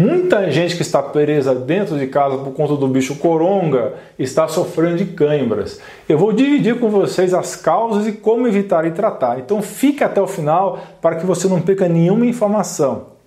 Muita gente que está presa dentro de casa por conta do bicho coronga está sofrendo de câimbras. Eu vou dividir com vocês as causas e como evitar e tratar. Então fique até o final para que você não perca nenhuma informação.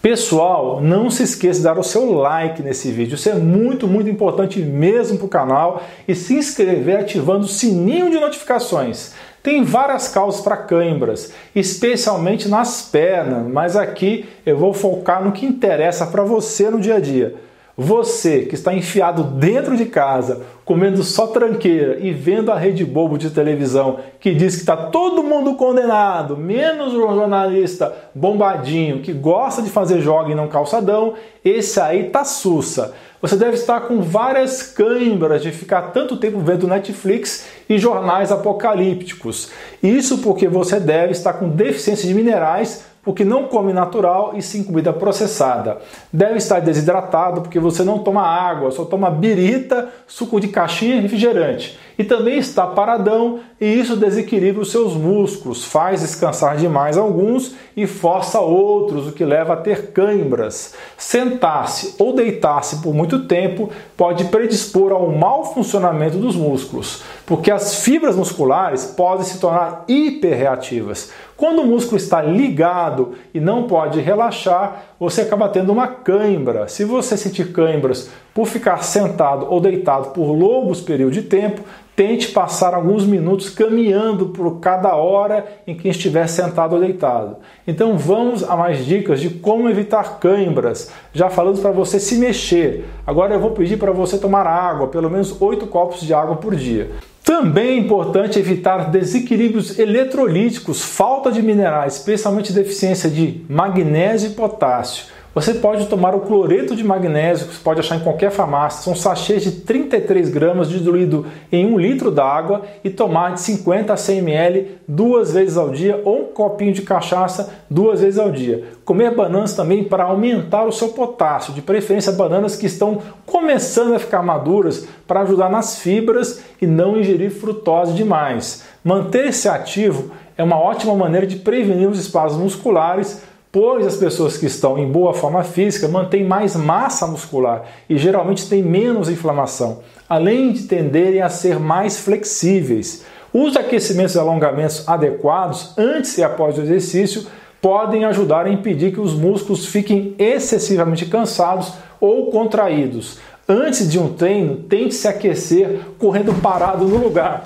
Pessoal, não se esqueça de dar o seu like nesse vídeo, isso é muito, muito importante mesmo para o canal e se inscrever ativando o sininho de notificações. Tem várias causas para câimbras, especialmente nas pernas, mas aqui eu vou focar no que interessa para você no dia a dia. Você que está enfiado dentro de casa, comendo só tranqueira e vendo a rede bobo de televisão que diz que está todo mundo condenado, menos o jornalista bombadinho que gosta de fazer jogo e não calçadão, esse aí tá sussa. Você deve estar com várias câimbras de ficar tanto tempo vendo Netflix e jornais apocalípticos. Isso porque você deve estar com deficiência de minerais porque não come natural e sim comida processada. Deve estar desidratado porque você não toma água, só toma birita, suco de caixinha e refrigerante. E também está paradão e isso desequilibra os seus músculos, faz descansar demais alguns e força outros, o que leva a ter câimbras. Sentar-se ou deitar-se por muito tempo pode predispor ao mau funcionamento dos músculos, porque as fibras musculares podem se tornar hiperreativas. Quando o músculo está ligado e não pode relaxar, você acaba tendo uma cãibra. Se você sentir cãibras por ficar sentado ou deitado por longos períodos de tempo, tente passar alguns minutos caminhando por cada hora em que estiver sentado ou deitado. Então vamos a mais dicas de como evitar cãibras. Já falando para você se mexer. Agora eu vou pedir para você tomar água, pelo menos 8 copos de água por dia. Também é importante evitar desequilíbrios eletrolíticos, falta de minerais, especialmente deficiência de magnésio e potássio. Você pode tomar o cloreto de magnésio, que você pode achar em qualquer farmácia. São sachês de 33 gramas diluído em 1 litro d'água e tomar de 50 a 100 ml duas vezes ao dia ou um copinho de cachaça duas vezes ao dia. Comer bananas também para aumentar o seu potássio, de preferência bananas que estão começando a ficar maduras para ajudar nas fibras e não ingerir frutose demais. Manter-se ativo é uma ótima maneira de prevenir os espasmos musculares pois as pessoas que estão em boa forma física mantêm mais massa muscular e geralmente têm menos inflamação, além de tenderem a ser mais flexíveis. Os aquecimentos e alongamentos adequados antes e após o exercício podem ajudar a impedir que os músculos fiquem excessivamente cansados ou contraídos. Antes de um treino, tente se aquecer correndo parado no lugar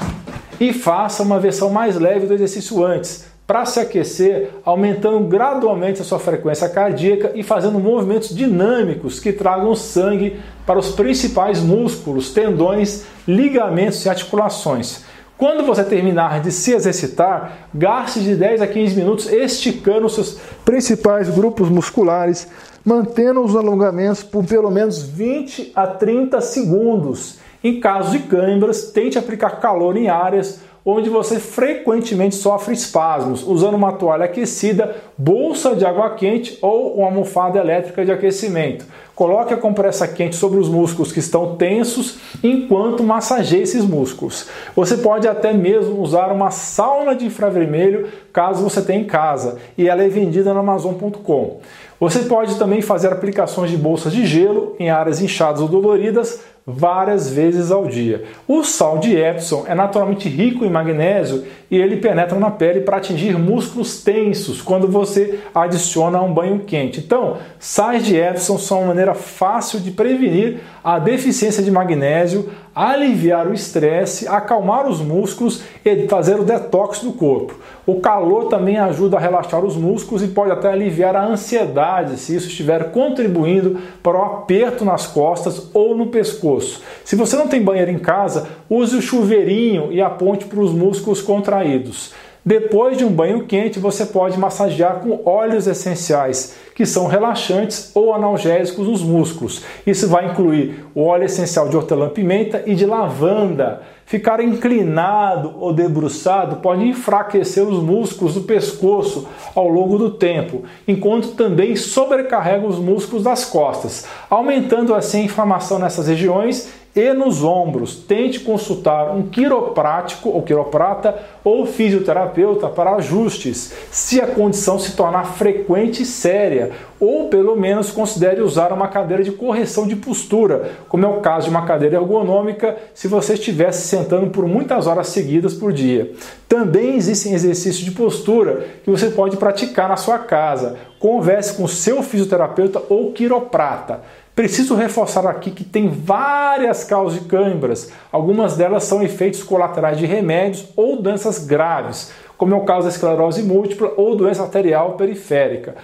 e faça uma versão mais leve do exercício antes para se aquecer, aumentando gradualmente a sua frequência cardíaca e fazendo movimentos dinâmicos que tragam sangue para os principais músculos, tendões, ligamentos e articulações. Quando você terminar de se exercitar, gaste de 10 a 15 minutos esticando os seus principais grupos musculares, mantendo os alongamentos por pelo menos 20 a 30 segundos. Em caso de câimbras, tente aplicar calor em áreas onde você frequentemente sofre espasmos, usando uma toalha aquecida, bolsa de água quente ou uma almofada elétrica de aquecimento. Coloque a compressa quente sobre os músculos que estão tensos enquanto massageia esses músculos. Você pode até mesmo usar uma sauna de infravermelho caso você tenha em casa, e ela é vendida no amazon.com. Você pode também fazer aplicações de bolsas de gelo em áreas inchadas ou doloridas várias vezes ao dia. O sal de Epsom é naturalmente rico em magnésio e ele penetra na pele para atingir músculos tensos quando você adiciona um banho quente. Então, sais de Epsom são uma maneira fácil de prevenir a deficiência de magnésio, aliviar o estresse, acalmar os músculos e fazer o detox do corpo. O calor também ajuda a relaxar os músculos e pode até aliviar a ansiedade se isso estiver contribuindo para o aperto nas costas ou no pescoço. Se você não tem banheiro em casa, use o chuveirinho e aponte para os músculos contraídos. Depois de um banho quente, você pode massagear com óleos essenciais, que são relaxantes ou analgésicos nos músculos. Isso vai incluir o óleo essencial de hortelã-pimenta e de lavanda. Ficar inclinado ou debruçado pode enfraquecer os músculos do pescoço ao longo do tempo, enquanto também sobrecarrega os músculos das costas, aumentando assim a inflamação nessas regiões e nos ombros. Tente consultar um quiroprático ou quiroprata ou fisioterapeuta para ajustes, se a condição se tornar frequente e séria, ou pelo menos considere usar uma cadeira de correção de postura, como é o caso de uma cadeira ergonômica, se você estivesse sentando por muitas horas seguidas por dia. Também existem exercícios de postura que você pode praticar na sua casa. Converse com seu fisioterapeuta ou quiroprata. Preciso reforçar aqui que tem várias causas de câimbras. Algumas delas são efeitos colaterais de remédios ou doenças graves, como é o caso da esclerose múltipla ou doença arterial periférica.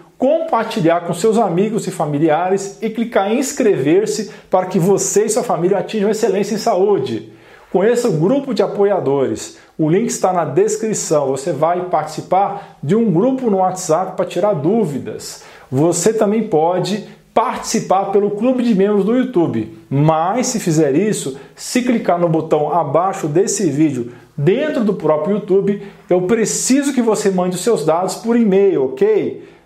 compartilhar com seus amigos e familiares e clicar em inscrever-se para que você e sua família atinjam excelência em saúde. Conheça o grupo de apoiadores. O link está na descrição. Você vai participar de um grupo no WhatsApp para tirar dúvidas. Você também pode participar pelo clube de membros do YouTube. Mas se fizer isso, se clicar no botão abaixo desse vídeo dentro do próprio YouTube, eu preciso que você mande os seus dados por e-mail, ok?